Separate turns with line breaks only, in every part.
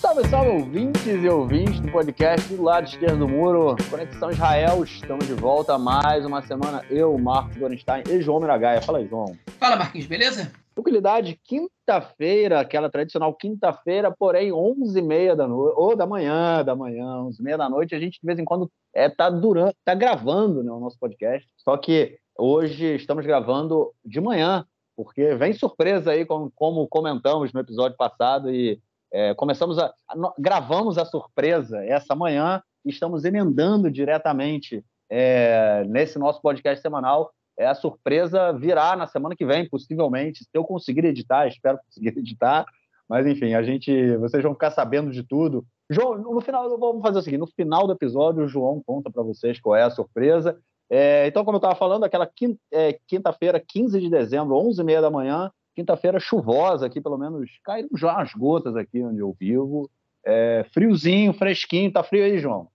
Salve, salve, ouvintes e ouvintes do podcast do lado esquerdo do muro, Conexão Israel. Estamos de volta mais uma semana. Eu, Marcos Gorenstein e João Miragaia. Fala aí, João.
Fala, Marquinhos, beleza?
Tranquilidade, quinta-feira, aquela tradicional quinta-feira, porém 11h30 da noite, ou da manhã, da manhã, 11h30 da noite, a gente de vez em quando é, tá, durante, tá gravando né, o nosso podcast. Só que hoje estamos gravando de manhã, porque vem surpresa aí, como, como comentamos no episódio passado, e é, começamos a, a, gravamos a surpresa essa manhã e estamos emendando diretamente é, nesse nosso podcast semanal. É, a surpresa virá na semana que vem, possivelmente, se eu conseguir editar, espero conseguir editar. Mas enfim, a gente, vocês vão ficar sabendo de tudo. João, no final, vamos fazer o seguinte: no final do episódio, o João conta para vocês qual é a surpresa. É, então, como eu estava falando, aquela é, quinta-feira, 15 de dezembro, 11h30 da manhã, Quinta-feira chuvosa aqui, pelo menos caíram já as gotas aqui onde eu vivo. É, friozinho, fresquinho. Tá frio aí, João?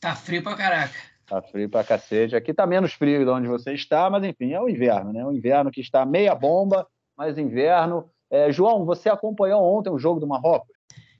Tá frio pra caraca.
Tá frio pra cacete. Aqui tá menos frio de onde você está, mas enfim, é o inverno, né? O inverno que está meia bomba, mas inverno. É, João, você acompanhou ontem o jogo do Marrocos?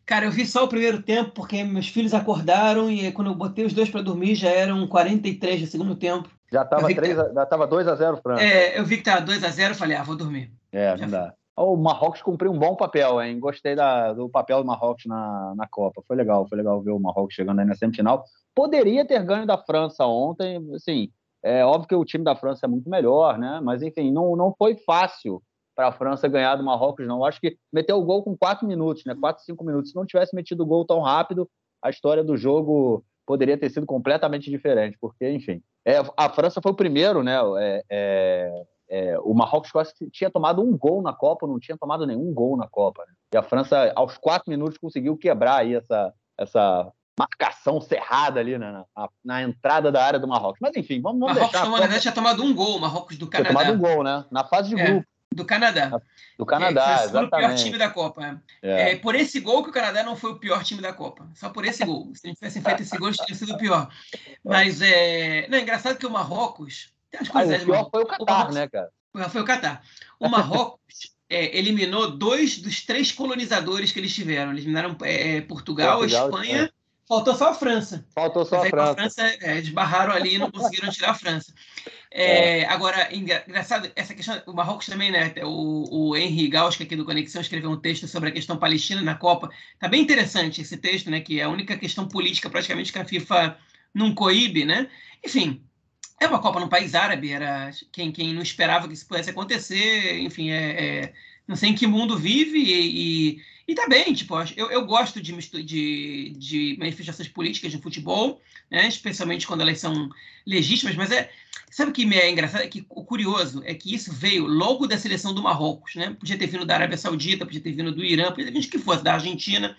Cara, eu vi só o primeiro tempo, porque meus filhos acordaram e quando eu botei os dois para dormir já eram 43 do segundo tempo.
Já estava 2 a 0 França.
É, eu vi que estava 2 a 0 falei, ah, vou dormir.
É, não dá. O Marrocos cumpriu um bom papel, hein? Gostei da, do papel do Marrocos na, na Copa. Foi legal, foi legal ver o Marrocos chegando aí na semifinal. Poderia ter ganho da França ontem, assim, é óbvio que o time da França é muito melhor, né? Mas, enfim, não, não foi fácil para a França ganhar do Marrocos, não. Acho que meteu o gol com quatro minutos, né? Quatro, cinco minutos. Se não tivesse metido o gol tão rápido, a história do jogo poderia ter sido completamente diferente, porque, enfim, é, a França foi o primeiro, né? É, é, é, o Marrocos quase tinha tomado um gol na Copa, não tinha tomado nenhum gol na Copa. Né? E a França, aos quatro minutos, conseguiu quebrar aí essa, essa marcação cerrada ali na, na, na, entrada da área do Marrocos. Mas enfim, vamos, vamos
Marrocos
deixar.
O Marrocos tinha tomado um gol, o Marrocos do Canadá.
Tinha tomado um gol, né? Na fase de é, grupo.
Do Canadá.
Do Canadá,
é,
exatamente.
o pior time da Copa. É. é. por esse gol que o Canadá não foi o pior time da Copa. Só por esse gol. Se a gente tivesse feito esse gol, teria sido o pior. Mas é, não, é engraçado que o Marrocos.
Tem as coisas ah, o pior foi o Catar, né, cara?
Foi o Catar. O Marrocos é, eliminou dois dos três colonizadores que eles tiveram. Eles eliminaram é, é Portugal, Portugal, Espanha. Faltou só a França.
Faltou só a França.
a França. É, esbarraram ali e não conseguiram tirar a França. É, é. Agora, engraçado, essa questão, o Marrocos também, né? O, o Henry Gausch, aqui do Conexão, escreveu um texto sobre a questão palestina na Copa. Tá bem interessante esse texto, né? Que é a única questão política praticamente que a FIFA não coíbe, né? Enfim, é uma Copa no país árabe, era quem, quem não esperava que isso pudesse acontecer, enfim, é, é não sei em que mundo vive e, e, e tá bem, tipo, eu, eu gosto de, de, de manifestações políticas de futebol, né, especialmente quando elas são legítimas, mas é, sabe o que me é engraçado? É que o curioso é que isso veio logo da seleção do Marrocos, né, podia ter vindo da Arábia Saudita, podia ter vindo do Irã, podia ter vindo de que fosse, da Argentina,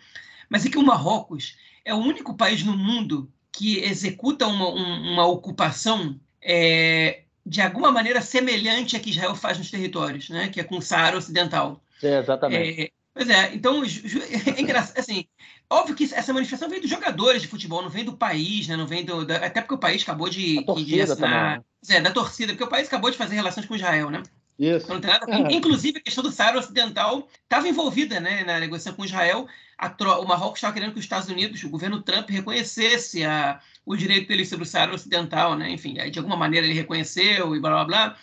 mas é que o Marrocos é o único país no mundo que executa uma, um, uma ocupação é, de alguma maneira semelhante a que Israel faz nos territórios, né? que é com o Saara Ocidental.
É, exatamente.
É, pois é, então, é engraçado, assim, óbvio que essa manifestação vem dos jogadores de futebol, não vem do país, né? não vem do, da, até porque o país acabou de,
de assinar.
Né? É, da torcida, porque o país acabou de fazer relações com Israel, né?
Isso.
Inclusive, a questão do Saara Ocidental estava envolvida né, na negociação com Israel. A, o Marrocos estava querendo que os Estados Unidos, o governo Trump, reconhecesse a, o direito dele sobre o Saara Ocidental. Né? Enfim, de alguma maneira ele reconheceu e blá blá blá.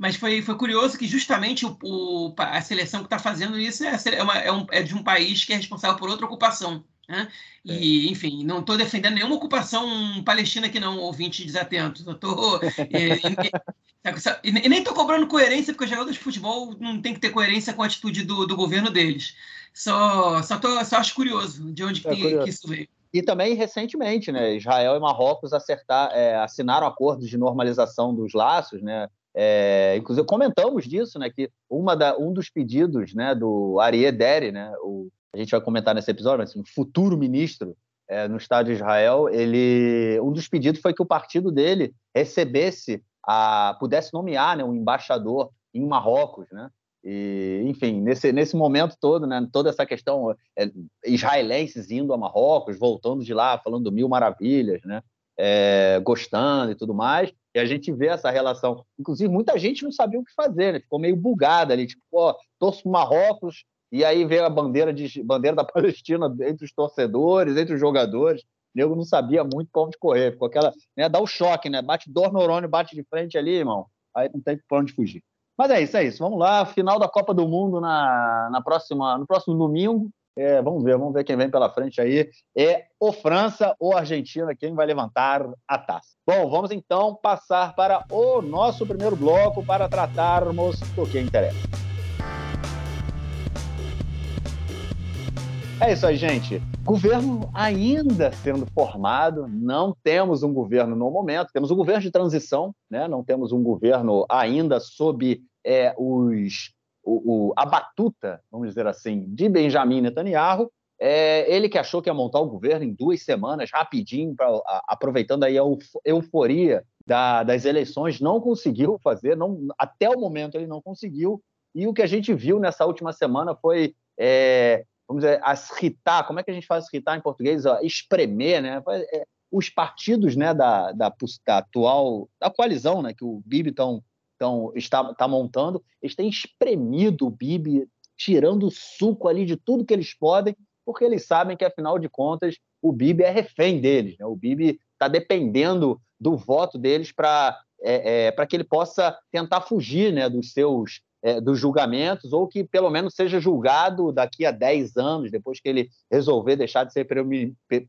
Mas foi, foi curioso que justamente o, o a seleção que está fazendo isso é, é, uma, é, um, é, de um país que é responsável por outra ocupação. Né? E, é. enfim, não estou defendendo nenhuma ocupação palestina aqui, não, ouvinte desatento. Eu estou. E, nem estou cobrando coerência, porque os jogadores de futebol não tem que ter coerência com a atitude do, do governo deles. Só, só, tô, só acho curioso de onde é que, que, isso veio.
E também recentemente, né, Israel e Marrocos acertar, é, assinaram acordos de normalização dos laços, né? É, inclusive comentamos disso, né, que uma da, um dos pedidos, né, do Arié Deri, né, o, a gente vai comentar nesse episódio, mas assim, futuro ministro é, no Estado de Israel, ele, um dos pedidos foi que o partido dele recebesse a, pudesse nomear né, um embaixador em Marrocos, né? E, enfim, nesse, nesse momento todo, né, toda essa questão é, israelenses indo a Marrocos, voltando de lá, falando mil maravilhas, né? é, gostando e tudo mais. E a gente vê essa relação. Inclusive, muita gente não sabia o que fazer, né? ficou meio bugada ali, tipo, ó, torço Marrocos, e aí veio a bandeira, de, bandeira da Palestina entre os torcedores, entre os jogadores. O nego não sabia muito para onde correr, ficou aquela. Né, dá o choque, né? Bate dois neurônios, bate de frente ali, irmão. Aí não tem para onde fugir. Mas é isso, é isso. Vamos lá, final da Copa do Mundo na, na próxima, no próximo domingo. É, vamos ver, vamos ver quem vem pela frente aí. É ou França ou Argentina quem vai levantar a taça. Bom, vamos então passar para o nosso primeiro bloco para tratarmos do que interessa. É isso aí, gente. Governo ainda sendo formado, não temos um governo no momento, temos um governo de transição, né? não temos um governo ainda sob é, os o, o, a batuta, vamos dizer assim, de Benjamin Netanyahu, é, ele que achou que ia montar o governo em duas semanas, rapidinho, pra, a, aproveitando aí a euforia da, das eleições, não conseguiu fazer, não, até o momento ele não conseguiu, e o que a gente viu nessa última semana foi, é, vamos dizer, as ritar, como é que a gente faz ritar em português? Ó, espremer, né? É, os partidos né, da, da, da, atual, da coalizão né, que o Bibi estão então, está, está montando, eles têm espremido o Bibi, tirando o suco ali de tudo que eles podem, porque eles sabem que, afinal de contas, o Bibi é refém deles. Né? O Bibi está dependendo do voto deles para é, é, que ele possa tentar fugir né, dos seus é, dos julgamentos, ou que pelo menos seja julgado daqui a 10 anos, depois que ele resolver deixar de ser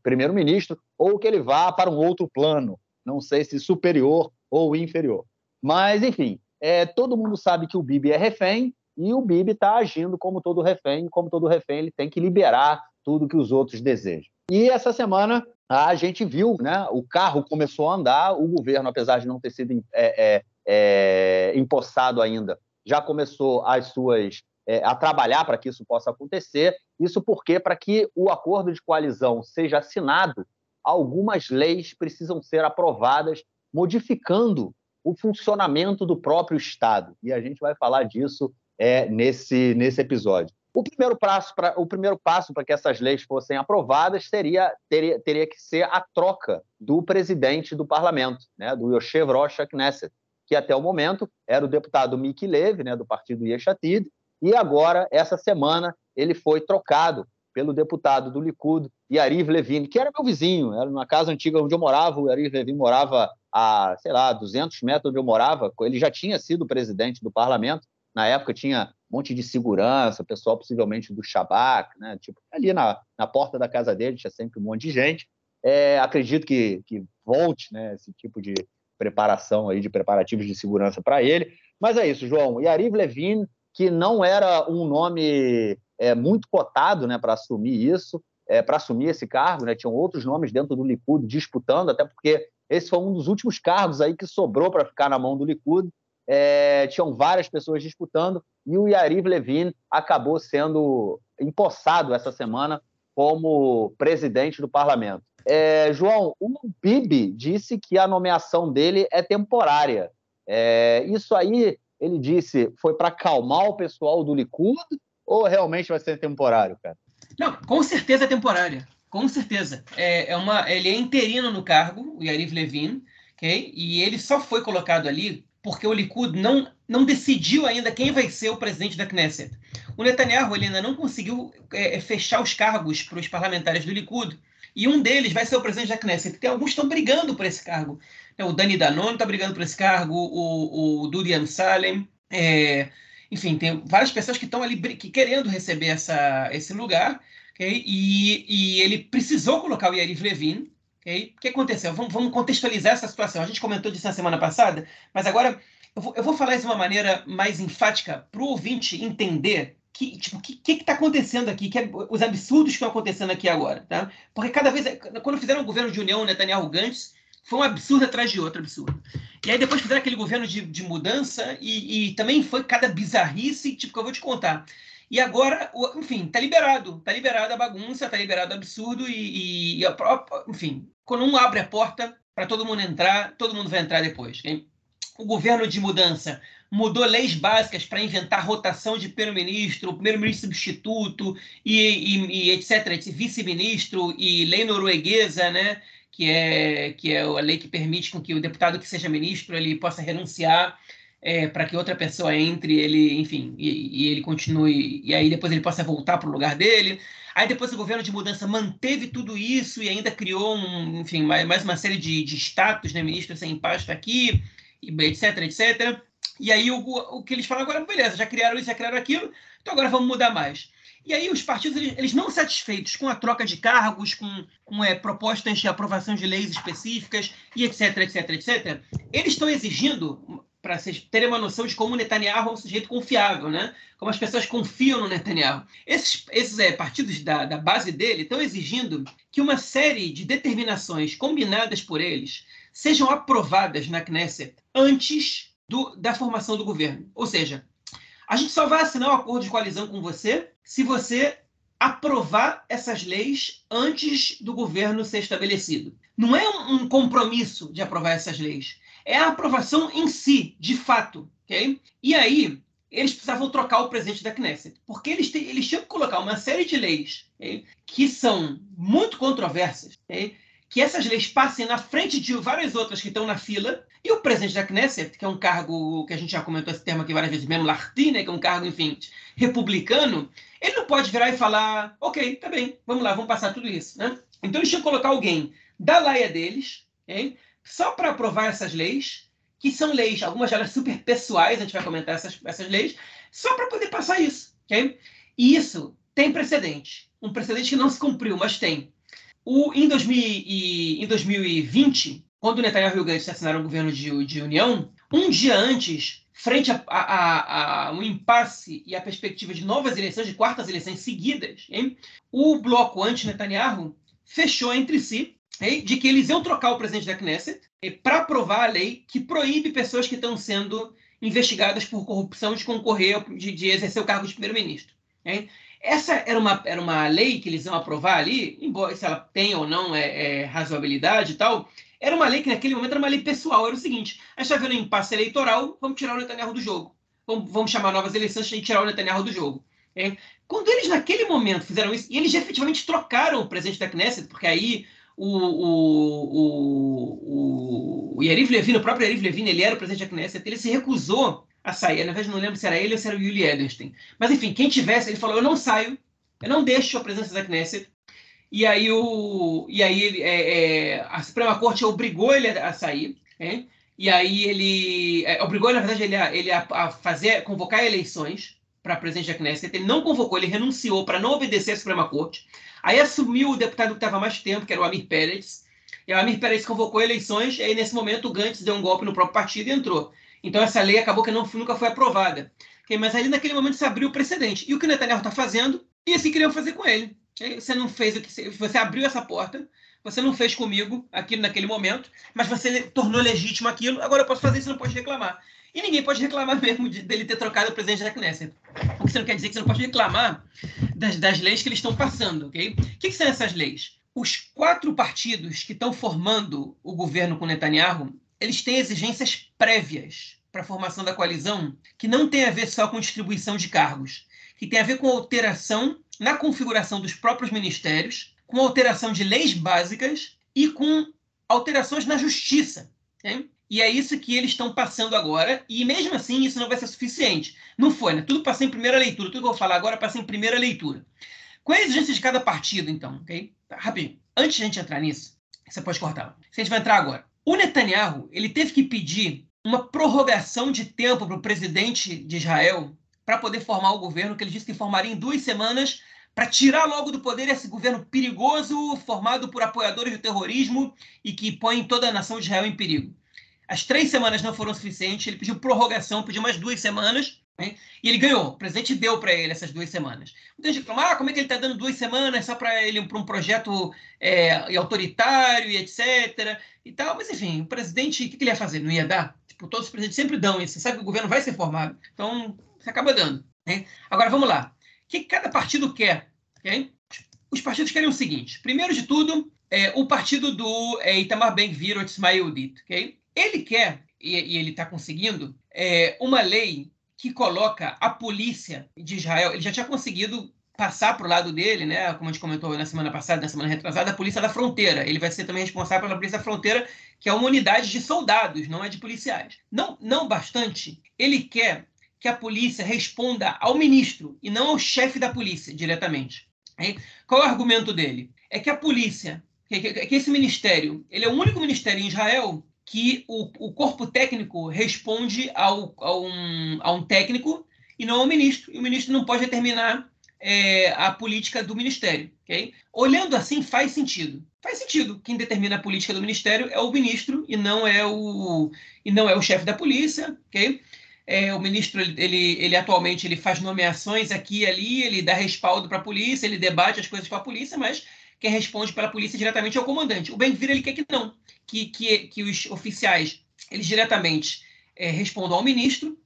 primeiro-ministro, ou que ele vá para um outro plano, não sei se superior ou inferior. Mas, enfim, é, todo mundo sabe que o Bibi é refém e o Bibi está agindo como todo refém. Como todo refém, ele tem que liberar tudo que os outros desejam. E essa semana a gente viu, né? O carro começou a andar, o governo, apesar de não ter sido é, é, é, empossado ainda, já começou as suas é, a trabalhar para que isso possa acontecer. Isso porque, para que o acordo de coalizão seja assinado, algumas leis precisam ser aprovadas, modificando o funcionamento do próprio Estado. E a gente vai falar disso é, nesse, nesse episódio. O primeiro passo para o primeiro passo para que essas leis fossem aprovadas seria teria, teria que ser a troca do presidente do parlamento, né, do Yoshev Rosh Knesset, que até o momento era o deputado Miki Levy, né, do partido Yeshatid, e agora essa semana ele foi trocado pelo deputado do Likud, Yariv Levin, que era meu vizinho, era na casa antiga onde eu morava, o Yariv Levin morava a, sei lá, 200 metros onde eu morava, ele já tinha sido presidente do parlamento, na época tinha um monte de segurança, pessoal possivelmente do Shabak, né? tipo, ali na, na porta da casa dele tinha sempre um monte de gente, é, acredito que, que volte né, esse tipo de preparação aí, de preparativos de segurança para ele, mas é isso, João, Yariv Levin, que não era um nome é, muito cotado né, para assumir isso, é, para assumir esse cargo, né? tinham outros nomes dentro do Likud disputando, até porque esse foi um dos últimos cargos aí que sobrou para ficar na mão do Likud. É, tinham várias pessoas disputando e o Yariv Levin acabou sendo empossado essa semana como presidente do parlamento. É, João, o Bibi disse que a nomeação dele é temporária. É, isso aí, ele disse, foi para acalmar o pessoal do Likud ou realmente vai ser temporário, cara?
Não, com certeza é temporária. Com certeza. É, é uma, ele é interino no cargo, o Yariv Levin, okay? e ele só foi colocado ali porque o Likud não, não decidiu ainda quem vai ser o presidente da Knesset. O Netanyahu ele ainda não conseguiu é, é fechar os cargos para os parlamentares do Likud, e um deles vai ser o presidente da Knesset. Tem alguns estão brigando por esse cargo. É, o Dani Danon está brigando por esse cargo, o, o Dudi Amsalem, é, enfim, tem várias pessoas que estão ali que, querendo receber essa, esse lugar. Okay? E, e ele precisou colocar o Yariv Levin. Okay? O que aconteceu? Vamos, vamos, contextualizar essa situação. A gente comentou disso na semana passada, mas agora eu vou, eu vou falar isso de uma maneira mais enfática para o ouvinte entender que tipo, que que está acontecendo aqui, que é, os absurdos que estão acontecendo aqui agora, tá? Porque cada vez, quando fizeram o governo de união Netanyahu Gantz, foi um absurdo atrás de outro absurdo. E aí depois fizeram aquele governo de, de mudança e, e, também foi cada bizarrice, tipo, que eu vou te contar. E agora, enfim, tá liberado. Tá liberada a bagunça, tá liberado o absurdo e, e a própria, enfim, quando um abre a porta para todo mundo entrar, todo mundo vai entrar depois. Hein? O governo de mudança mudou leis básicas para inventar rotação de primeiro-ministro, primeiro-ministro substituto e, e, e etc, vice-ministro e lei norueguesa, né? que é, que é a lei que permite com que o deputado que seja ministro ele possa renunciar é, para que outra pessoa entre, ele, enfim, e, e, ele continue, e aí depois ele possa voltar para o lugar dele. Aí depois o governo de mudança manteve tudo isso e ainda criou, um, enfim, mais, mais uma série de, de status, né, ministro sem pasta aqui, etc, etc. E aí o, o que eles falam agora, beleza, já criaram isso, já criaram aquilo, então agora vamos mudar mais. E aí os partidos, eles, eles não satisfeitos com a troca de cargos, com, com é, propostas de aprovação de leis específicas e etc, etc, etc, eles estão exigindo, para vocês terem uma noção de como o Netanyahu é um sujeito confiável, né? como as pessoas confiam no Netanyahu. Esses, esses é, partidos da, da base dele estão exigindo que uma série de determinações combinadas por eles sejam aprovadas na Knesset antes do, da formação do governo. Ou seja, a gente só vai assinar um acordo de coalizão com você se você aprovar essas leis antes do governo ser estabelecido. Não é um compromisso de aprovar essas leis, é a aprovação em si, de fato. Okay? E aí, eles precisavam trocar o presidente da Knesset, porque eles, têm, eles tinham que colocar uma série de leis okay, que são muito controversas, okay, que essas leis passem na frente de várias outras que estão na fila, e o presidente da Knesset, que é um cargo que a gente já comentou esse termo aqui várias vezes, mesmo Lartin, né, que é um cargo, enfim, republicano, ele não pode virar e falar, ok, tá bem, vamos lá, vamos passar tudo isso. Né? Então eles tinham que colocar alguém da laia deles, okay, só para aprovar essas leis, que são leis, algumas delas super pessoais, a gente vai comentar essas, essas leis, só para poder passar isso. Okay? E isso tem precedente. Um precedente que não se cumpriu, mas tem. O, em, 2000 e, em 2020, quando o Netanyahu e o Gantz assinaram o governo de, de união, um dia antes, frente a, a, a, um impasse e a perspectiva de novas eleições, de quartas eleições seguidas, hein, o bloco anti-Netanyahu fechou entre si de que eles iam trocar o presidente da Knesset para aprovar a lei que proíbe pessoas que estão sendo investigadas por corrupção de concorrer, de, de exercer o cargo de primeiro-ministro. Essa era uma, era uma lei que eles iam aprovar ali, embora se ela tem ou não é, é, razoabilidade e tal, era uma lei que naquele momento era uma lei pessoal. Era o seguinte: a gente está vendo um impasse eleitoral, vamos tirar o Netanyahu do jogo. Vamos, vamos chamar novas eleições e tirar o Netanyahu do jogo. É. Quando eles, naquele momento, fizeram isso, e eles efetivamente trocaram o presidente da Knesset, porque aí o, o, o, o Yariv Levin, o próprio Yariv Levin, ele era o presidente da Knesset, ele se recusou a sair. Na verdade, não lembro se era ele ou se era o Yuli Edelstein. Mas, enfim, quem tivesse, ele falou: eu não saio, eu não deixo a presença da Knesset. E aí, o, e aí é, é, a Suprema Corte obrigou ele a, sair. É? E aí ele é, obrigou, na verdade, ele, a, ele a, a fazer, convocar eleições para presidente da Knesset. Ele não convocou, ele renunciou para não obedecer à Suprema Corte. Aí assumiu o deputado que estava mais tempo, que era o Amir Pérez. E o Amir Pérez convocou eleições, e aí nesse momento o Gantz deu um golpe no próprio partido e entrou. Então essa lei acabou que não, nunca foi aprovada. Mas ali naquele momento se abriu o precedente. E o que o Netanyahu está fazendo, e assim queriam fazer com ele. Você não fez o que você abriu essa porta, você não fez comigo aquilo naquele momento, mas você tornou legítimo aquilo. Agora eu posso fazer isso, não pode reclamar. E ninguém pode reclamar mesmo de, dele ter trocado o presidente da Knesset. O que você não quer dizer que você não pode reclamar das, das leis que eles estão passando, ok? O que, que são essas leis? Os quatro partidos que estão formando o governo com Netanyahu, eles têm exigências prévias para a formação da coalizão que não tem a ver só com distribuição de cargos, que tem a ver com alteração na configuração dos próprios ministérios, com alteração de leis básicas e com alterações na justiça. Okay? E é isso que eles estão passando agora, e mesmo assim isso não vai ser suficiente. Não foi, né? Tudo passou em primeira leitura, tudo que eu vou falar agora passa em primeira leitura. Qual é a exigência de cada partido, então? Okay? Rapidinho. Antes de a gente entrar nisso, você pode cortar. A gente vai entrar agora. O Netanyahu ele teve que pedir uma prorrogação de tempo para o presidente de Israel para poder formar o governo, que ele disse que formaria em duas semanas, para tirar logo do poder esse governo perigoso, formado por apoiadores do terrorismo e que põe toda a nação de Israel em perigo. As três semanas não foram suficientes, ele pediu prorrogação, pediu mais duas semanas, né? e ele ganhou. O presidente deu para ele essas duas semanas. Muita gente falou, ah, como é que ele está dando duas semanas só para ele para um projeto é, autoritário e etc. E tal. Mas, enfim, o presidente, o que, que ele ia fazer? Não ia dar? Tipo, todos os presidentes sempre dão isso. Você sabe que o governo vai ser formado. Então, você acaba dando. Né? Agora, vamos lá. O que cada partido quer? Okay? Os partidos querem o seguinte. Primeiro de tudo, é, o partido do é, Itamar Ben-Gvir, ou Ismail Dit. Okay? Ele quer, e, e ele está conseguindo, é, uma lei que coloca a polícia de Israel. Ele já tinha conseguido passar para o lado dele, né? Como a gente comentou na semana passada, na semana retrasada, a Polícia da Fronteira. Ele vai ser também responsável pela Polícia da Fronteira, que é uma unidade de soldados, não é de policiais. Não, não bastante, ele quer que a polícia responda ao ministro e não ao chefe da polícia diretamente. Qual é o argumento dele? É que a polícia, que, que, que esse ministério, ele é o único ministério em Israel que o, o corpo técnico responde ao, a, um, a um técnico e não ao ministro. E o ministro não pode determinar é, a política do ministério. Okay? Olhando assim, faz sentido. Faz sentido. Quem determina a política do ministério é o ministro e não é o, e não é o chefe da polícia. Okay? É, o ministro ele, ele atualmente ele faz nomeações aqui e ali, ele dá respaldo para a polícia, ele debate as coisas para a polícia, mas quem responde pela polícia diretamente é o comandante. O Ben-Gvir ele quer que não, que, que, que os oficiais eles diretamente é, respondam ao ministro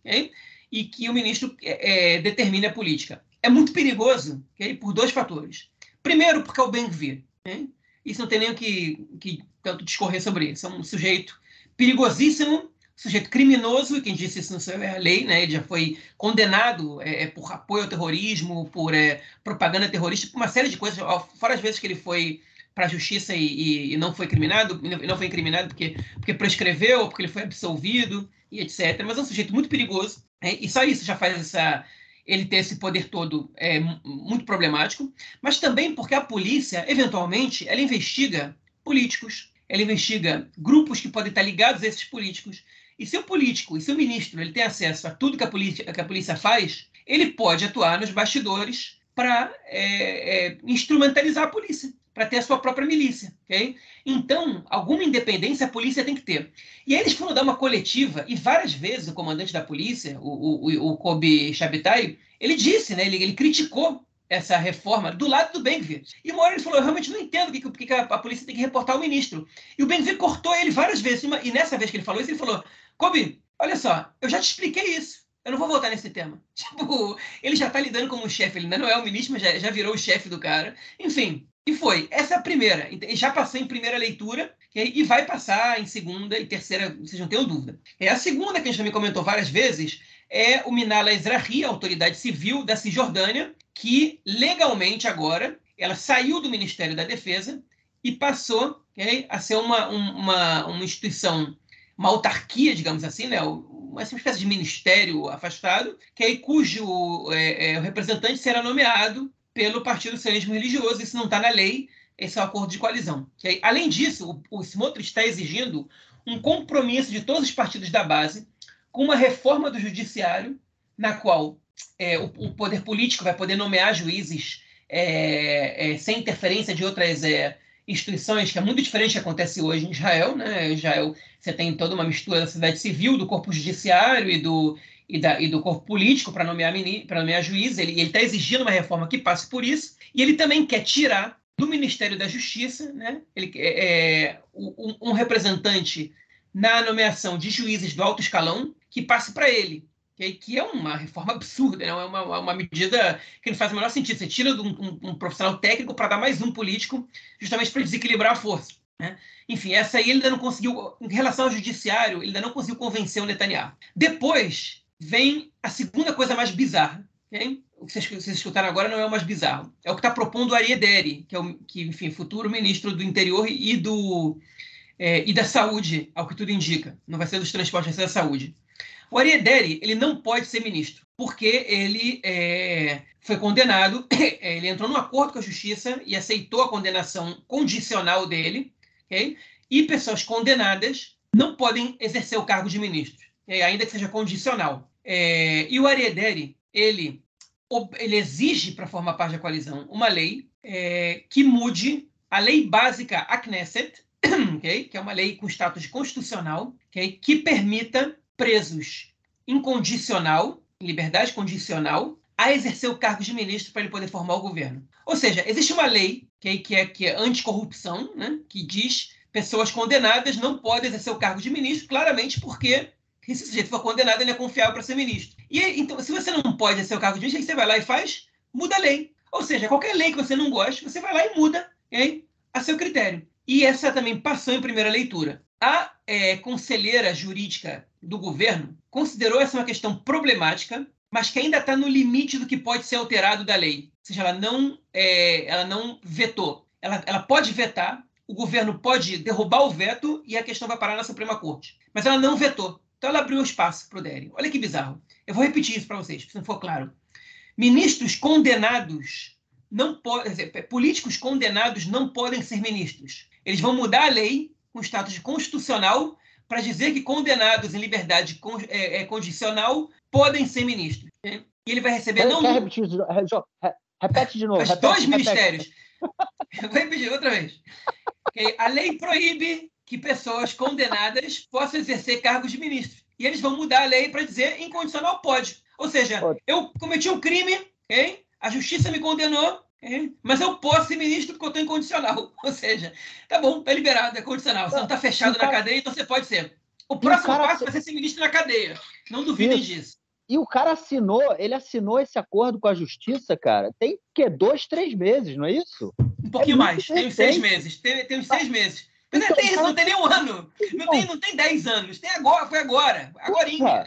e que o ministro é, é, determine a política. É muito perigoso okay? por dois fatores. Primeiro, porque é o Ben-Gvir. Okay? Isso não tem nem o que, que tanto discorrer sobre isso. É um sujeito perigosíssimo sujeito criminoso, quem disse isso não é a lei, né? Ele já foi condenado é, é, por apoio ao terrorismo, por é, propaganda terrorista, por uma série de coisas, fora as vezes que ele foi para a justiça e, e, e, não foi criminado, e não foi incriminado porque, porque prescreveu, porque ele foi absolvido e etc. Mas é um sujeito muito perigoso, né? e só isso já faz essa, ele ter esse poder todo é muito problemático, mas também porque a polícia, eventualmente, ela investiga políticos, ela investiga grupos que podem estar ligados a esses políticos, e se o político e se o ministro ele tem acesso a tudo que a polícia, que a polícia faz, ele pode atuar nos bastidores para é, é, instrumentalizar a polícia, para ter a sua própria milícia. Okay? Então, alguma independência a polícia tem que ter. E aí eles foram dar uma coletiva, e várias vezes o comandante da polícia, o, o, o Kobe Shabitai, ele disse, né, ele, ele criticou essa reforma do lado do Benvir. E uma hora ele falou: Eu realmente não entendo porque que, a, a, polícia tem que reportar o ministro. E o Benvir cortou ele várias vezes. E nessa vez que ele falou isso, ele falou: Kobe, olha só, eu já te expliquei isso. Eu não vou voltar nesse tema. Tipo, ele já está lidando como chefe, ele ainda não é o ministro, mas já, já virou o chefe do cara. Enfim, e foi. Essa é a primeira. E já passou em primeira leitura e vai passar em segunda e terceira, vocês não tenham dúvida. É a segunda que a gente também comentou várias vezes é o Minala Ezrahi, a autoridade civil da Cisjordânia, que legalmente agora ela saiu do Ministério da Defesa e passou okay, a ser uma, uma, uma instituição uma autarquia, digamos assim, né? uma espécie de ministério afastado, que aí, cujo é, é, representante será nomeado pelo Partido Sionismo Religioso. Isso não está na lei, esse é o acordo de coalizão. Que além disso, o, o está exigindo um compromisso de todos os partidos da base com uma reforma do judiciário, na qual é, o, o, poder político vai poder nomear juízes é, é, sem interferência de outras é, instituições, que é muito diferente do que acontece hoje em Israel. Né? Israel, você tem toda uma mistura da sociedade civil, do corpo judiciário e do, e, da, e do corpo político para nomear, nomear juiz. Ele está exigindo uma reforma que passe por isso. E ele também quer tirar do Ministério da Justiça né? ele, é, é um, um representante na nomeação de juízes do alto escalão que passe para ele que é uma reforma absurda, né? é uma, uma medida que não faz o menor sentido. Você tira um, um, um profissional técnico para dar mais um político, justamente para desequilibrar a força. Né? Enfim, essa aí ele ainda não conseguiu, em relação ao judiciário, ele ainda não conseguiu convencer o Netanyahu. Depois vem a segunda coisa mais bizarra. Okay? O que vocês, vocês escutaram agora não é o mais bizarro. É o que está propondo o Ariederi, que é o que, enfim, futuro ministro do interior e, do, é, e da saúde, ao que tudo indica. Não vai ser dos transportes, vai ser da saúde. O Ariederi, ele não pode ser ministro, porque ele é, foi condenado, ele entrou num acordo com a justiça e aceitou a condenação condicional dele, okay? e pessoas condenadas não podem exercer o cargo de ministro, okay? ainda que seja condicional. É, e o Ariederi, ele, ele exige para formar parte da coalizão uma lei é, que mude a lei básica a Knesset, okay? que é uma lei com status constitucional, que permita presos incondicional, em liberdade condicional, a exercer o cargo de ministro para ele poder formar o governo. Ou seja, existe uma lei que, que é, que é anticorrupção, né, que diz pessoas condenadas não podem exercer o cargo de ministro, claramente porque se esse sujeito for condenado, ele é confiável para ser ministro. E então, se você não pode exercer o cargo de ministro, aí você vai lá e faz, muda a lei. Ou seja, qualquer lei que você não goste, você vai lá e muda hein, a seu critério. E essa também passou em primeira leitura. A é, conselheira jurídica do governo considerou essa uma questão problemática mas que ainda está no limite do que pode ser alterado da lei. Ou seja, ela não, é, ela não vetou. Ela, ela pode vetar, o governo pode derrubar o veto e a questão vai parar na Suprema Corte. Mas ela não vetou. Então ela abriu espaço para o Deri. Olha que bizarro. Eu vou repetir isso para vocês, se não for claro. Ministros condenados não podem, políticos condenados não podem ser ministros. Eles vão mudar a lei com status constitucional para dizer que condenados em liberdade é, é, condicional podem ser ministros. E ele vai receber não
Quer repetir, repete de novo.
Mas
repete,
dois
repete.
ministérios. Eu vou repetir outra vez. Okay? A lei proíbe que pessoas condenadas possam exercer cargos de ministro. E eles vão mudar a lei para dizer incondicional pode. Ou seja, pode. eu cometi um crime, okay? a justiça me condenou, okay? mas eu posso ser ministro porque eu estou incondicional. Ou seja, tá bom, tá liberado, é condicional. Você não está fechado cara... na cadeia, então você pode ser. O próximo o passo vai ser ser ministro na cadeia. Não duvidem Isso. disso.
E o cara assinou, ele assinou esse acordo com a justiça, cara, tem que dois, três meses, não é isso?
Um pouquinho é mais, tem uns seis meses. Tem, tem uns seis meses. Mas então, tem isso, não tem nem um ano. Não tem, não tem dez anos. Tem agora, foi agora. Agorinha.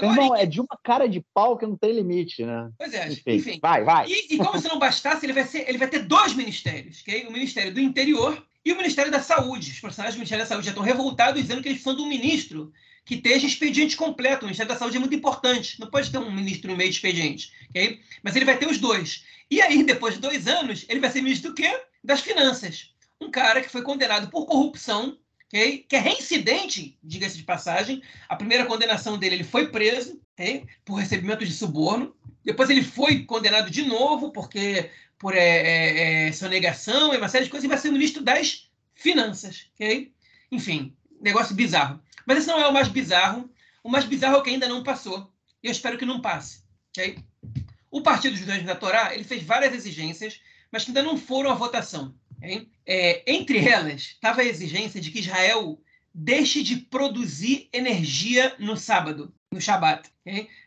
Irmão, é de uma cara de pau que não tem limite, né?
Pois é, enfim. enfim.
Vai, vai.
E, e, como se não bastasse, ele vai, ser, ele vai ter dois ministérios, okay? o Ministério do Interior e o Ministério da Saúde. Os profissionais do Ministério da Saúde já estão revoltados dizendo que eles precisam de um ministro que esteja expediente completo. O Ministério da Saúde é muito importante. Não pode ter um ministro no meio de expediente. Okay? Mas ele vai ter os dois. E aí, depois de dois anos, ele vai ser ministro do quê? Das Finanças. Um cara que foi condenado por corrupção, okay? que é reincidente, diga-se de passagem. A primeira condenação dele, ele foi preso okay? por recebimento de suborno. Depois ele foi condenado de novo porque por é, é, é, sonegação e uma série de coisas, e vai ser ministro das Finanças. Enfim, negócio bizarro. Mas esse não é o mais bizarro. O mais bizarro é o que ainda não passou. E eu espero que não passe. O Partido Judaísmo da Torá ele fez várias exigências, mas que ainda não foram à votação. Okay? É, entre elas, estava a exigência de que Israel deixe de produzir energia no sábado, no Shabat.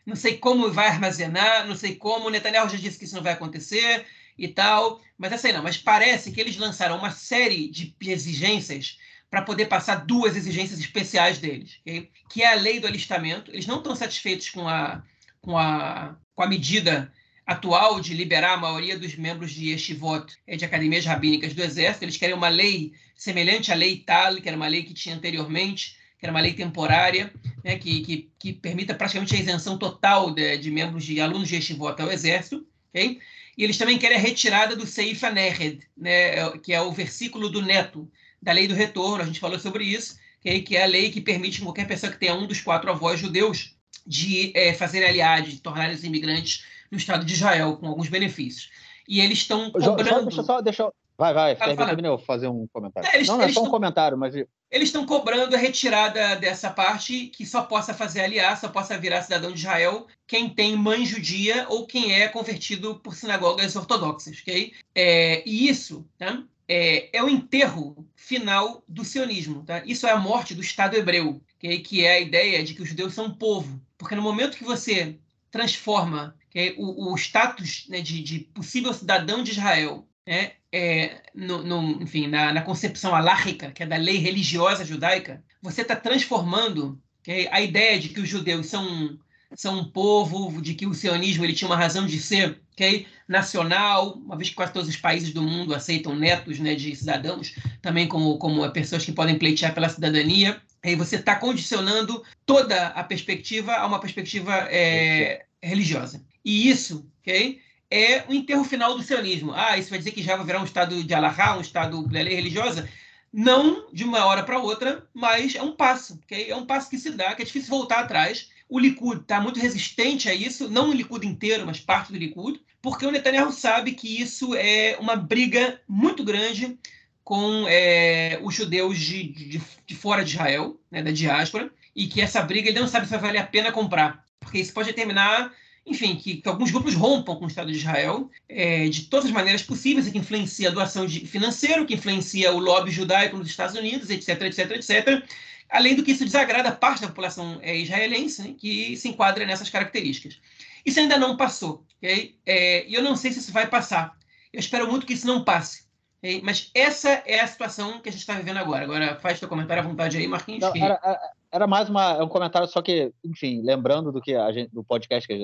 Não sei como vai armazenar, não sei como. Netanyahu já disse que isso não vai acontecer e tal, mas essa aí não. Mas parece que eles lançaram uma série de exigências para poder passar duas exigências especiais deles, okay? que é a lei do alistamento. Eles não estão satisfeitos com a, com a, com a medida atual de liberar a maioria dos membros de Yeshivot, de academias rabínicas do Exército. Eles querem uma lei semelhante à lei Tal, que era uma lei que tinha anteriormente, que era uma lei temporária, né, que, que, que, permita praticamente a isenção total de, de membros de alunos de Yeshivot ao Exército. Okay? E eles também querem a retirada do Seif Anehed, né, que é o versículo do neto, da lei do retorno, a gente falou sobre isso, que é a lei que permite qualquer pessoa que tenha um dos quatro avós judeus de é, fazer aliado, de tornar os imigrantes no Estado de Israel, com alguns benefícios. E eles estão cobrando...
Deixa só, deixa, Vai, vai, termina eu fazer um comentário. É, eles, não, não é só um tão, comentário, mas.
Eles estão cobrando a retirada dessa parte que só possa fazer aliar, só possa virar cidadão de Israel quem tem mãe judia ou quem é convertido por sinagogas ortodoxas, ok? É, e isso, tá? é, é, o enterro final do sionismo. Tá? Isso é a morte do Estado hebreu, okay? que é a ideia de que os judeus são um povo. Porque no momento que você transforma okay, o, o, status né, de, de, possível cidadão de Israel né, é, no, no, enfim, na, na, concepção alárrica, que é da lei religiosa judaica, você está transformando okay, a ideia de que os judeus são são um povo, de que o sionismo ele tinha uma razão de ser okay? nacional, uma vez que quase todos os países do mundo aceitam netos né, de cidadãos, também como, como pessoas que podem pleitear pela cidadania. Aí você está condicionando toda a perspectiva a uma perspectiva é, religiosa. E isso okay, é o enterro final do sionismo. Ah, isso vai dizer que já vai virar um estado de Alahá, um estado da lei religiosa? Não de uma hora para outra, mas é um passo. Okay? É um passo que se dá, que é difícil voltar atrás o Likud está muito resistente a isso, não o Likud inteiro, mas parte do Likud, porque o Netanyahu sabe que isso é uma briga muito grande com é, os judeus de, de, de, fora de Israel, né, da diáspora, e que essa briga ele não sabe se vai valer a pena comprar, porque isso pode determinar, enfim, que, que alguns grupos rompam com o Estado de Israel é, de todas as maneiras possíveis, que influencia a doação de, financeiro, que influencia o lobby judaico nos Estados Unidos, etc, etc, etc. Além do que isso desagrada parte da população é, israelense, né, que se enquadra nessas características. Isso ainda não passou, ok? É, e eu não sei se isso vai passar. Eu espero muito que isso não passe. Okay? Mas essa é a situação que a gente está vivendo agora. Agora, faz seu comentário à vontade aí, Marquinhos. Não,
era, era mais uma, um comentário, só que, enfim, lembrando do que a gente, do podcast, que,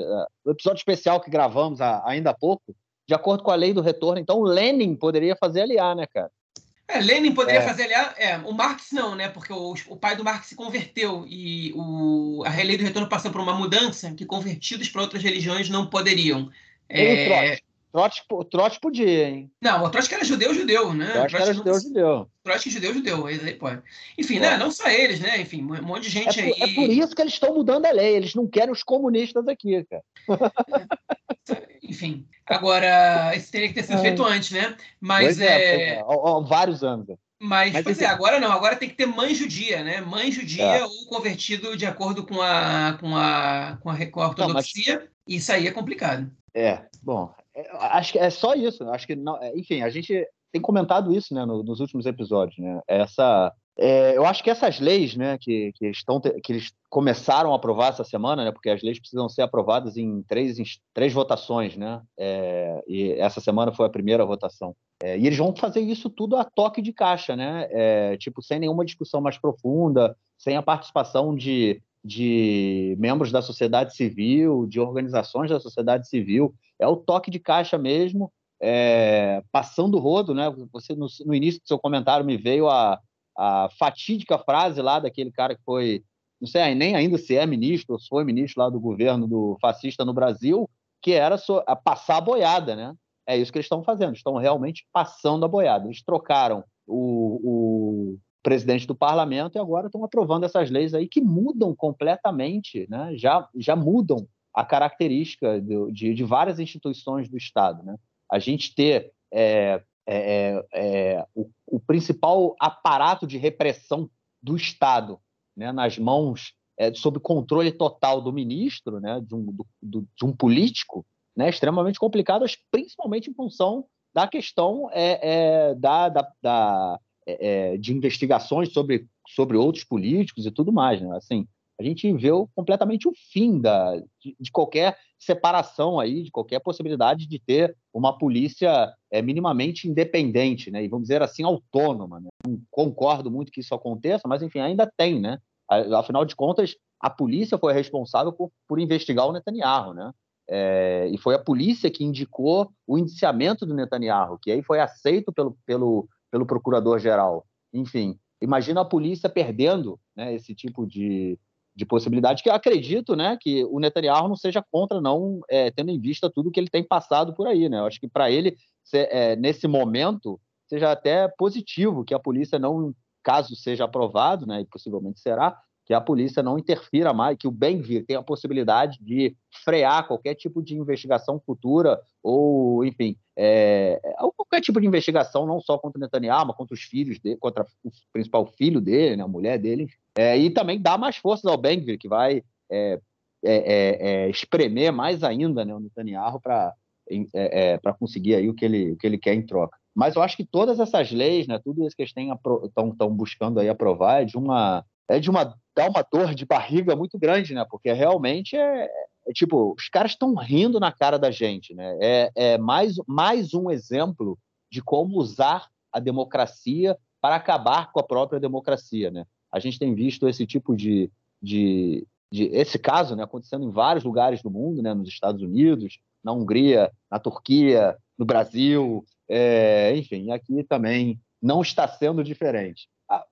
do episódio especial que gravamos há, ainda há pouco, de acordo com a lei do retorno, então o Lenin poderia fazer aliar, né, cara?
É, Lenin poderia é. fazer aliar, é, o Marx não, né? Porque o, o pai do Marx se converteu e o, a lei do retorno passou por uma mudança que convertidos para outras religiões não poderiam.
É, Trotsky, Trotsky podia, hein?
Não, o Trotsky era judeu, judeu, né?
Trotsky, Trotsky era judeu, judeu.
Trotsky judeu, judeu, aí pode. Enfim, né? não só eles, né? Enfim, um monte de gente
é
por,
aí. É por isso que eles estão mudando a lei, eles não querem os comunistas aqui, cara.
Enfim, agora, isso teria que ter sido é. feito antes, né? Mas é.
é... Há, há vários anos.
Mas, Mas pois é, agora não, agora tem que ter mãe judia, né? Mãe judia é. ou convertido de acordo com a, com a, com a, com a ortodoxia. Não, mas... Isso aí é complicado.
É, bom, é, acho que é só isso. Acho que, não, é, enfim, a gente tem comentado isso né, no, nos últimos episódios. Né? Essa, é, eu acho que essas leis né, que, que, estão, que eles começaram a aprovar essa semana, né, porque as leis precisam ser aprovadas em três, em três votações, né, é, e essa semana foi a primeira votação. É, e eles vão fazer isso tudo a toque de caixa, né, é, tipo, sem nenhuma discussão mais profunda, sem a participação de, de membros da sociedade civil, de organizações da sociedade civil. É o toque de caixa mesmo, é, passando o rodo, né? Você no, no, início do seu comentário me veio a, a fatídica frase lá daquele cara que foi, não sei nem ainda se é ministro ou foi ministro lá do governo do fascista no Brasil, que era so, a passar a boiada, né? É isso que eles estão fazendo, estão realmente passando a boiada. Eles trocaram o, o presidente do parlamento e agora estão aprovando essas leis aí que mudam completamente, né? já, já mudam a característica de, de, várias instituições do Estado. Né? A gente ter é, é, é, o, o, principal aparato de repressão do Estado né, nas mãos, é, sob controle total do ministro, né, de, um, do, de um político, né, extremamente complicado, principalmente em função da questão é, é, da, da, da é, de investigações sobre, sobre outros políticos e tudo mais. Né? Assim, a gente viu completamente o fim da, de, de, qualquer separação aí, de qualquer possibilidade de ter uma polícia é, minimamente independente, né? E vamos dizer assim, autônoma. Né? Não concordo muito que isso aconteça, mas enfim, ainda tem, né? Afinal de contas, a polícia foi responsável por, por investigar o Netanyahu, né? É, e foi a polícia que indicou o indiciamento do Netanyahu, que aí foi aceito pelo, pelo, pelo procurador-geral. Enfim, imagina a polícia perdendo né, esse tipo de, de possibilidade, que eu acredito né, que o Netanyahu não seja contra, não, é, tendo em vista tudo que ele tem passado por aí. Né? Eu acho que para ele, é, nesse momento, seja até positivo que a polícia não, caso seja aprovado, né, e possivelmente será, que a polícia não interfira mais, que o Benvir tenha a possibilidade de frear qualquer tipo de investigação futura ou, enfim, é, qualquer tipo de investigação, não só contra Netanyahu, mas contra os filhos dele, contra o principal filho dele, né, a mulher dele, é, e também dá mais forças ao Benvir, que vai é, é, é, é espremer mais ainda né, o Netanyahu para para conseguir aí o que, ele, o que ele quer em troca. Mas eu acho que todas essas leis, né, tudo isso que eles estão buscando aí aprovar é de uma é de uma dá uma dor de barriga muito grande, né? Porque realmente é, é tipo, os caras estão rindo na cara da gente, né? É, é mais, mais um exemplo de como usar a democracia para acabar com a própria democracia, né? A gente tem visto esse tipo de, de, de esse caso, né, acontecendo em vários lugares do mundo, né? Nos Estados Unidos, na Hungria, na Turquia, no Brasil, é, enfim, aqui também não está sendo diferente. A,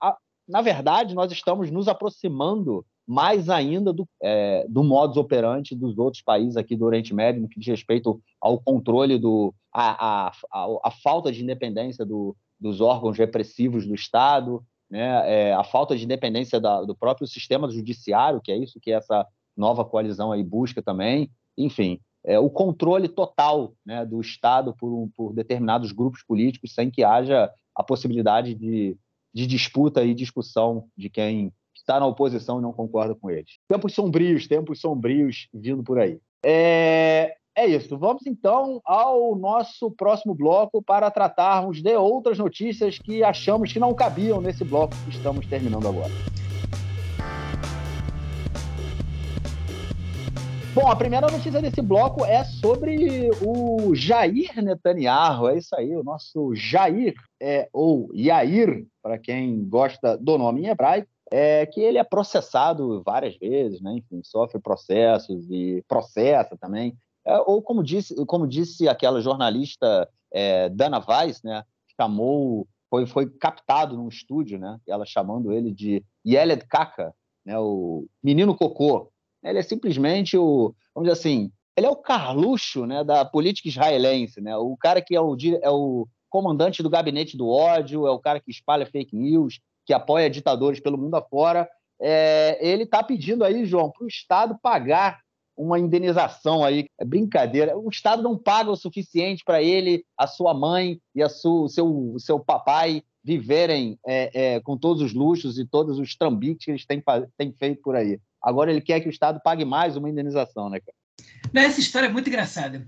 a, na verdade, nós estamos nos aproximando mais ainda do, é, do modus operandi dos outros países aqui do Oriente Médio, no que diz respeito ao controle do a, a, a, a falta de independência do, dos órgãos repressivos do Estado, né, é, a falta de independência da, do próprio sistema judiciário, que é isso que essa nova coalizão aí busca também, enfim, é, o controle total né, do Estado por, por determinados grupos políticos sem que haja a possibilidade de de disputa e discussão de quem está na oposição e não concorda com eles. Tempos sombrios, tempos sombrios vindo por aí. É, é isso. Vamos então ao nosso próximo bloco para tratarmos de outras notícias que achamos que não cabiam nesse bloco que estamos terminando agora. Bom, a primeira notícia desse bloco é sobre o Jair Netanyahu. É isso aí, o nosso Jair, é, ou Yair, para quem gosta do nome em hebraico, é que ele é processado várias vezes, né? enfim, sofre processos e processa também. É, ou como disse, como disse aquela jornalista é, Dana Weiss, né? chamou, foi, foi captado num estúdio, né? ela chamando ele de Yeled Kaka, né? o menino cocô. Ele é simplesmente o, vamos dizer assim, ele é o Carluxo né, da política israelense, né? o cara que é o, é o comandante do gabinete do ódio, é o cara que espalha fake news, que apoia ditadores pelo mundo afora. É, ele está pedindo aí, João, para o Estado pagar uma indenização aí. É brincadeira. O Estado não paga o suficiente para ele, a sua mãe e a sua, o seu, seu papai viverem é, é, com todos os luxos e todos os trambiques que eles têm, têm feito por aí. Agora ele quer que o Estado pague mais uma indenização, né, cara?
Essa história é muito engraçada.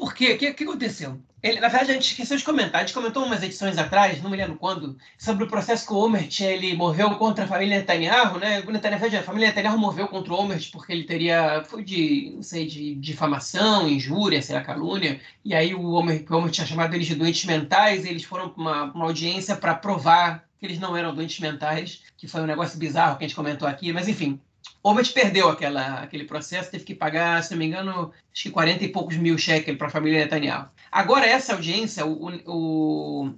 Por quê? O que, que, aconteceu? Ele, na verdade, a gente esqueceu de comentar. A gente comentou umas edições atrás, não me lembro quando, sobre o processo que o Omert ele moveu contra a família Netanyahu, né? Na verdade, a família Netanyahu moveu contra o Omert porque ele teria, foi de, não sei, de difamação, injúria, sei lá, calúnia. E aí o Omert, o Omert tinha chamado eles de doentes mentais eles foram para uma, uma audiência para provar que eles não eram doentes mentais, que foi um negócio bizarro que a gente comentou aqui. Mas, enfim, Omet perdeu aquela, aquele processo, teve que pagar, se não me engano, acho que 40 e poucos mil shekels para a família Netanyahu. Agora, essa audiência, o, o,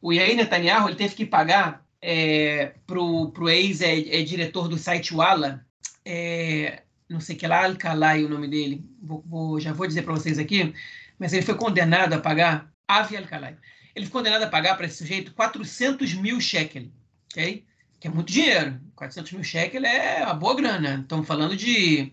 o Yair Netanyahu ele teve que pagar é, para o ex-diretor é, é, do site Walla, é, não sei que lá, Al-Kalai o nome dele, vou, vou, já vou dizer para vocês aqui, mas ele foi condenado a pagar, Avi Al-Kalai, ele foi condenado a pagar para esse sujeito 400 mil shekels, ok? Que é muito dinheiro. 400 mil shekels é uma boa grana. Estamos falando de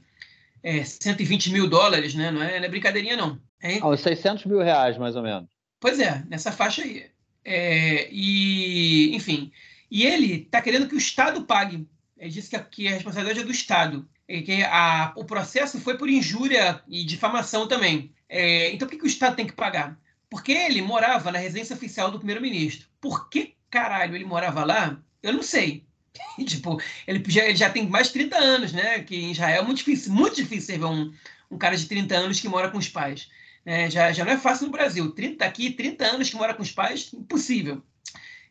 é, 120 mil dólares, né? Não é, não é brincadeirinha, não.
É, ah, 600 mil reais, mais ou menos.
Pois é, nessa faixa aí. É, e, enfim, e ele está querendo que o Estado pague. Ele disse que a, que a responsabilidade é do Estado. E que a, o processo foi por injúria e difamação também. É, então, por que, que o Estado tem que pagar? Porque ele morava na residência oficial do primeiro-ministro. Por que caralho ele morava lá? Eu não sei. tipo, ele já, ele já tem mais de 30 anos, né? Que em Israel é muito difícil, muito difícil ver um, um cara de 30 anos que mora com os pais. É, já, já não é fácil no Brasil. 30 aqui, 30 anos que mora com os pais, impossível.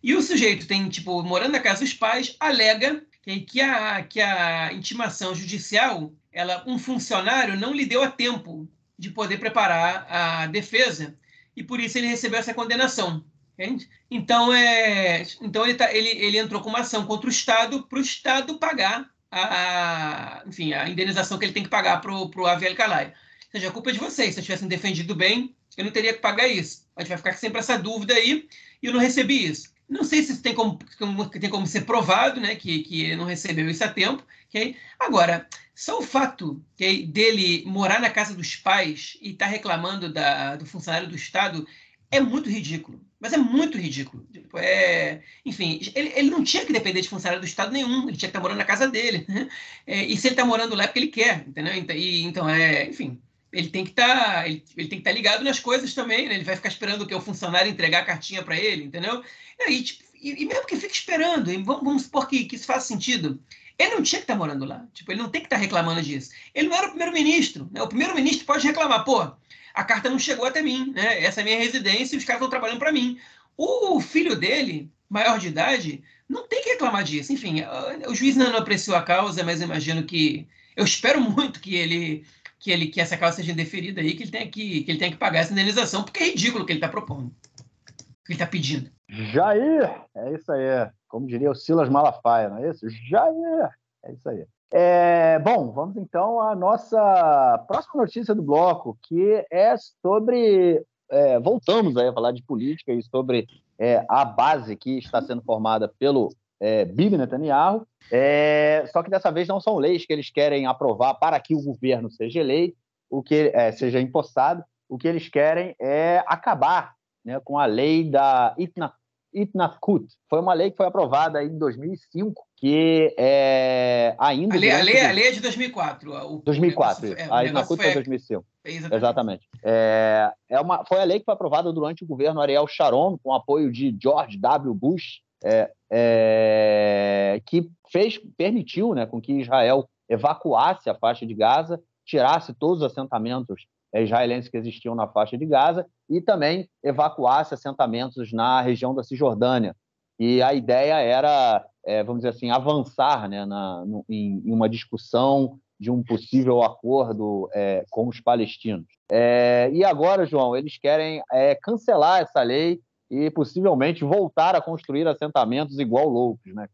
E o sujeito tem, tipo, morando na casa dos pais, alega que, que, a, que a intimação judicial, ela, um funcionário não lhe deu a tempo de poder preparar a defesa e por isso ele recebeu essa condenação. Entende? Então, é, então ele, tá, ele, ele entrou com uma ação contra o Estado para o Estado pagar a, enfim, a indenização que ele tem que pagar para o Aviel Calai. Ou seja, a culpa é de vocês. Se eu tivessem defendido bem, eu não teria que pagar isso. A gente vai ficar sempre essa dúvida aí e eu não recebi isso. Não sei se tem como, como, tem como ser provado né, que, que ele não recebeu isso a tempo. Okay? Agora, só o fato okay, dele morar na casa dos pais e estar tá reclamando da, do funcionário do Estado é muito ridículo. Mas é muito ridículo. Tipo, é... Enfim, ele, ele não tinha que depender de funcionário do Estado nenhum, ele tinha que estar morando na casa dele. Né? É, e se ele está morando lá é porque ele quer, entendeu? Então, e, então é, enfim, ele tem que estar tá, ele, ele, tem que estar tá ligado nas coisas também, né? Ele vai ficar esperando que o funcionário entregar a cartinha para ele, entendeu? E, aí, tipo, e, e, mesmo que fique esperando, vamos, vamos supor que, que isso faça sentido. Ele não tinha que estar tá morando lá. Tipo, ele não tem que estar tá reclamando disso. Ele não era o primeiro-ministro. Né? O primeiro-ministro pode reclamar, pô, a carta não chegou até mim, né? Essa é a minha residência e os caras estão trabalhando para mim. O filho dele, maior de idade, não tem que reclamar disso. Enfim, o juiz não apreciou a causa, mas imagino que eu espero muito que ele que ele que essa causa seja indeferida aí, que ele tenha que, que ele tenha que pagar essa indenização, porque é ridículo o que ele está propondo, o que ele está pedindo.
Jair, é isso aí. Como diria o Silas Malafaia, não é isso? Jair, é isso aí. É, bom, vamos então à nossa próxima notícia do bloco, que é sobre. É, voltamos aí a falar de política e sobre é, a base que está sendo formada pelo é, Bibi Netanyahu. É, só que dessa vez não são leis que eles querem aprovar para que o governo seja eleito, o que é, seja empossado. O que eles querem é acabar né, com a lei da Itna, Itnafkut. Foi uma lei que foi aprovada em 2005 que é ainda.
A lei, a lei, a lei é de 2004. O,
2004, o é, a CUT foi 2005. Exatamente. Exatamente. É, é uma, foi a lei que foi aprovada durante o governo Ariel Sharon, com apoio de George W. Bush, é, é, que fez, permitiu né, com que Israel evacuasse a faixa de Gaza, tirasse todos os assentamentos israelenses que existiam na faixa de Gaza e também evacuasse assentamentos na região da Cisjordânia, E a ideia era, é, vamos dizer assim, avançar né, na, no, em, em, uma discussão de um possível acordo é, com os palestinos. É, e agora, João, eles querem é, cancelar essa lei e possivelmente voltar a construir assentamentos igual loucos, né?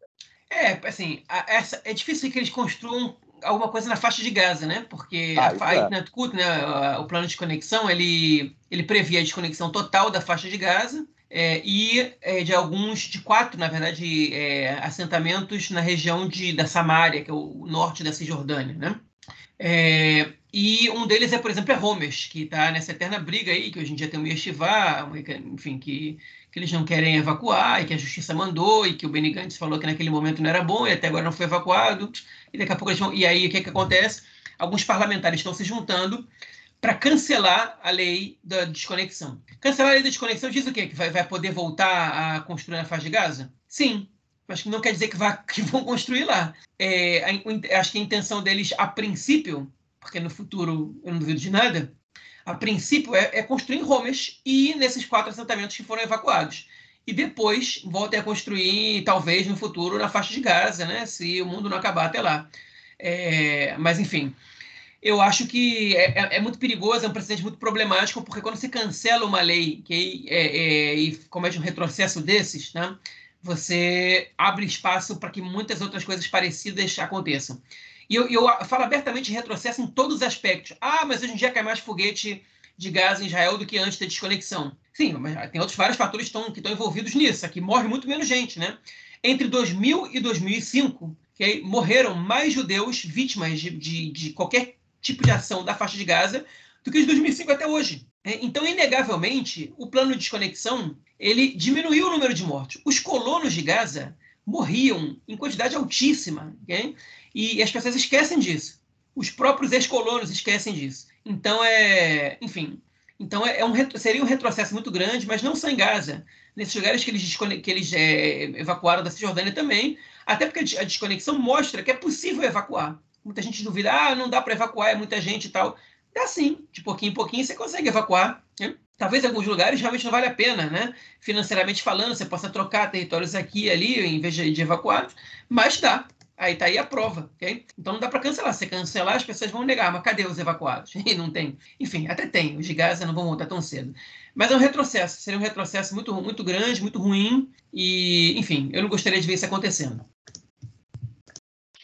É, assim, a, essa, é difícil que eles construam alguma coisa na faixa de Gaza, né? Porque ah, a, a é. né, o plano de conexão, ele, ele previa a desconexão total da faixa de Gaza é, e é, de alguns, de quatro, na verdade, é, assentamentos na região de, da Samária, que é o norte da Cisjordânia, né? É, e um deles é, por exemplo, é Homes, que está nessa eterna briga aí, que hoje em dia tem o Yeshiva, enfim, que, que eles não querem evacuar, e que a justiça mandou, e que o Benny Gantz falou que naquele momento não era bom, e até agora não foi evacuado, e daqui a pouco eles vão... E aí, o que, que acontece? Alguns parlamentares estão se juntando para cancelar a lei da desconexão. Cancelar a lei da desconexão diz o quê? Que vai, vai poder voltar a construir na faixa de Gaza? Sim, mas não quer dizer que, vá, que vão construir lá. É, acho que a intenção deles, a princípio, porque no futuro eu não duvido de nada, a princípio é, é construir em Homes e nesses quatro assentamentos que foram evacuados. E depois voltem a construir, talvez no futuro, na faixa de Gaza, né? se o mundo não acabar até lá. É, mas, enfim, eu acho que é, é, é, muito perigoso, é um precedente muito problemático, porque quando se cancela uma lei que é, é, e comete um retrocesso desses, né? você abre espaço para que muitas outras coisas parecidas aconteçam. E eu, eu, falo abertamente de retrocesso em todos os aspectos. Ah, mas hoje em dia cai mais foguete de gás em Israel do que antes da desconexão. Sim, mas tem outros vários fatores que estão, que estão envolvidos nisso. Aqui morre muito menos gente, né? Entre 2000 e 2005, okay, morreram mais judeus vítimas de, de, de qualquer tipo de ação da faixa de Gaza do que de 2005 até hoje. É, então, inegavelmente, o plano de desconexão ele diminuiu o número de mortos. Os colonos de Gaza morriam em quantidade altíssima, okay? e as pessoas esquecem disso. Os próprios ex-colonos esquecem disso. Então, é, enfim, então é, é um, seria um retrocesso muito grande, mas não só em Gaza. Nesses lugares que eles, que eles é, evacuaram da Cisjordânia também, até porque a desconexão mostra que é possível evacuar. Muita gente duvida, ah, não dá para evacuar, é muita gente e tal. É assim, de pouquinho em pouquinho você consegue evacuar. Né? Talvez em alguns lugares realmente não vale a pena, né? Financeiramente falando, você possa trocar territórios aqui e ali em vez de, de evacuar, mas dá. Aí tá aí a prova, ok? Então não dá para cancelar. Se cancelar, as pessoas vão negar, mas cadê os evacuados? E não tem. Enfim, até tem. Os de Gaza não vão voltar tão cedo. Mas é um retrocesso. Seria um retrocesso muito, muito grande, muito ruim. E, enfim, eu não gostaria de ver isso acontecendo.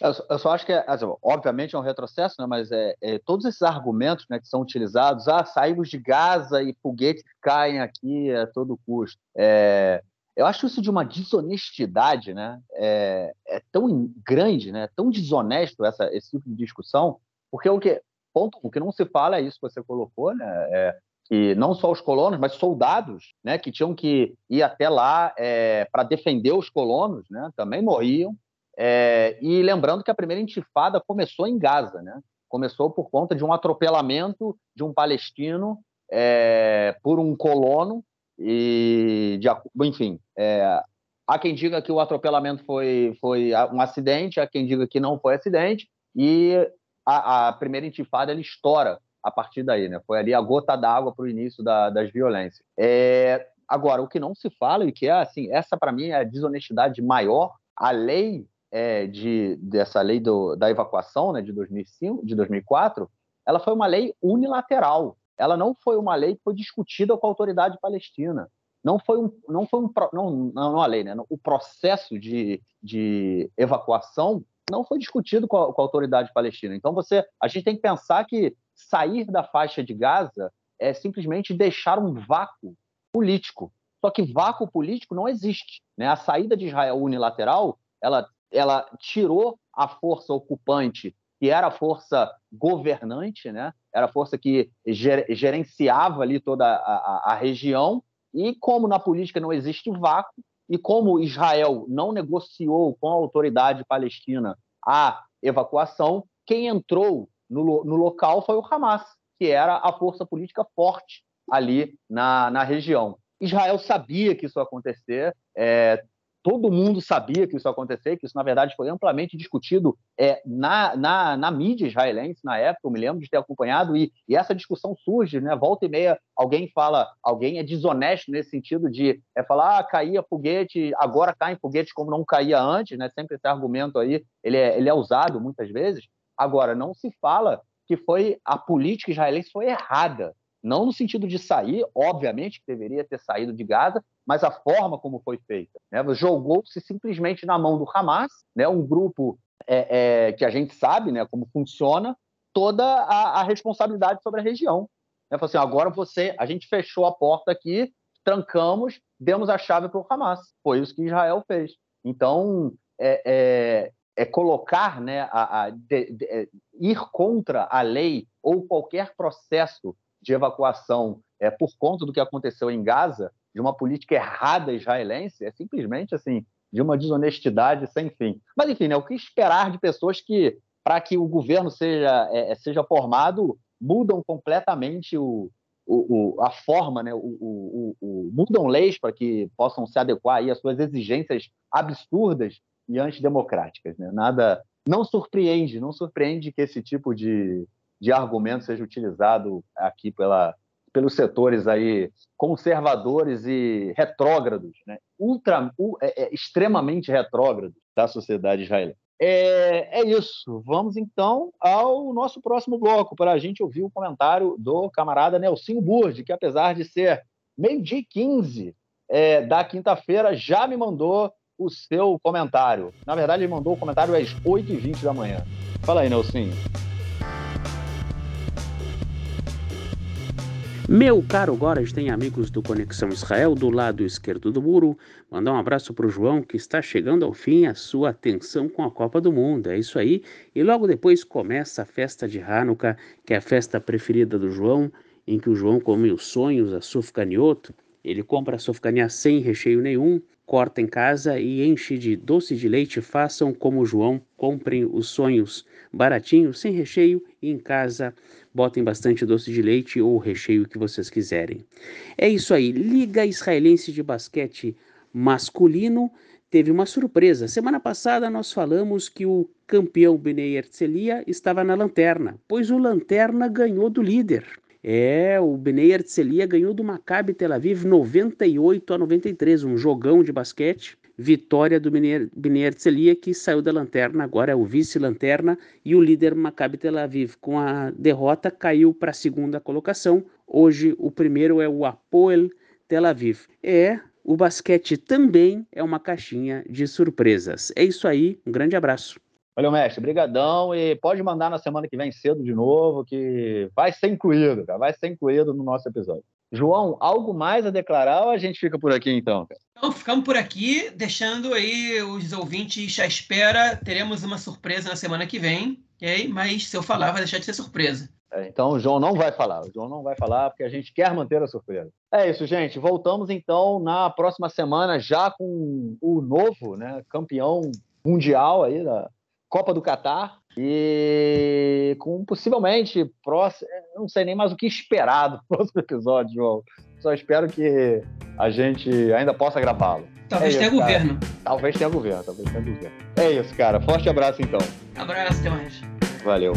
Eu só acho que, assim, obviamente, é um retrocesso, né? mas é, é, todos esses argumentos né, que são utilizados, ah, saímos de Gaza e foguetes caem aqui a todo custo. É, eu acho isso de uma desonestidade, né? É, é tão grande, né? Tão desonesto essa, esse tipo de discussão, porque o que, ponto, o que não se fala é isso que você colocou, né? É, que não só os colonos, mas soldados, né? Que tinham que ir até lá é, para defender os colonos, né? Também morriam. É, e lembrando que a primeira intifada começou em Gaza, né? Começou por conta de um atropelamento de um palestino é, por um colono e, de, enfim, é, há quem diga que o atropelamento foi, foi um acidente, há quem diga que não foi acidente, e a, a primeira intifada ele estoura a partir daí, né? Foi ali a gota d'água para o início da, das violências. É, agora, o que não se fala e que é assim, essa para mim é a desonestidade maior. A lei é, de, dessa lei do, da evacuação, né, de 2005, de 2004, ela foi uma lei unilateral ela não foi uma lei que foi discutida com a autoridade palestina. Não foi um, não foi um, não, não a lei, né? O processo de, de evacuação não foi discutido com a, com a autoridade palestina. Então você, a gente tem que pensar que sair da faixa de Gaza é simplesmente deixar um vácuo político. Só que vácuo político não existe. Né? A saída de Israel unilateral, ela, ela tirou a força ocupante que era a força governante, né? era a força que gerenciava ali toda a, a, a região, e como na política não existe vácuo, e como Israel não negociou com a autoridade palestina a evacuação, quem entrou no, no local foi o Hamas, que era a força política forte ali na, na região. Israel sabia que isso ia acontecer, é, todo mundo sabia que isso ia acontecer, que isso, na verdade, foi amplamente discutido é, na, na, na, mídia israelense na época, eu me lembro de ter acompanhado, e, e, essa discussão surge, né? Volta e meia, alguém fala, alguém é desonesto nesse sentido de é, falar, ah, caía foguete, agora caem foguetes como não caía antes, né? Sempre esse argumento aí, ele é, ele é usado muitas vezes. Agora, não se fala que foi a política israelense foi errada não no sentido de sair, obviamente que deveria ter saído de Gaza, mas a forma como foi feita. Né? Jogou-se simplesmente na mão do Hamas, né? um grupo é, é, que a gente sabe né, como funciona, toda a, a responsabilidade sobre a região. Né? Assim, agora você, a gente fechou a porta aqui, trancamos, demos a chave para o Hamas. Foi isso que Israel fez. Então, é, é, é colocar, né, a, a de, de, é, ir contra a lei ou qualquer processo de evacuação é, por conta do que aconteceu em Gaza, de uma política errada israelense, é simplesmente assim, de uma desonestidade sem fim. Mas, enfim, né, o que esperar de pessoas que, para que o governo seja, é, é, seja formado, mudam completamente o, o, o, a forma, né, o, mudam leis para que possam se adequar aí às suas exigências absurdas e antidemocráticas. Né? Nada, não surpreende, não surpreende que esse tipo de, de argumento seja utilizado aqui pela, pelos setores aí conservadores e retrógrados, né? Ultra, é, é, extremamente retrógrados da sociedade israelense. É, é, isso. Vamos então ao nosso próximo bloco para a gente ouvir o comentário do camarada Nelson Burd, que apesar de ser meio-dia e 15 é, da quinta-feira, já me mandou o seu comentário. Na verdade, ele mandou o comentário às 8h20 da manhã. Fala aí, Nelson.
Meu caro Gorage tem amigos do Conexão Israel do lado esquerdo do muro. Mandar um abraço para o João que está chegando ao fim a sua atenção com a Copa do Mundo. É isso aí. E logo depois começa a festa de Hanukkah, que é a festa preferida do João, em que o João come os sonhos, a sufganioto. Ele compra a sufgania sem recheio nenhum, corta em casa e enche de doce de leite. Façam como João, comprem os sonhos baratinho, sem recheio e em casa botem bastante doce de leite ou o recheio que vocês quiserem. É isso aí, Liga Israelense de Basquete Masculino teve uma surpresa. Semana passada nós falamos que o campeão Bnei Herzliya estava na lanterna, pois o Lanterna ganhou do líder. É, o Bnei Herzliya ganhou do Maccabi Tel Aviv 98 a 93, um jogão de basquete vitória do Bnei Herzliya, que saiu da lanterna, agora é o vice-lanterna, e o líder Maccabi Tel Aviv, com a derrota, caiu para a segunda colocação. Hoje, o primeiro é o Apoel Tel Aviv. É, o basquete também é uma caixinha de surpresas. É isso aí, um grande abraço.
Valeu, mestre. Brigadão. E pode mandar na semana que vem cedo de novo, que vai ser incluído, cara. Vai ser incluído no nosso episódio. João, algo mais a declarar ou a gente fica por aqui então? Cara?
Então, ficamos por aqui, deixando aí os ouvintes à espera. Teremos uma surpresa na semana que vem, ok? Mas se eu falar, vai deixar de ser surpresa.
É, então o João não vai falar. O João não vai falar porque a gente quer manter a surpresa. É isso, gente. Voltamos então na próxima semana já com o novo né, campeão mundial aí da Copa do Catar e com possivelmente próximo, não sei nem mais o que esperar do próximo episódio, João. Só espero que a gente ainda possa gravá-lo.
Talvez é tenha isso, governo.
Talvez tenha governo, talvez tenha governo. É isso, cara. Forte abraço então.
Abraço, até mais.
Valeu.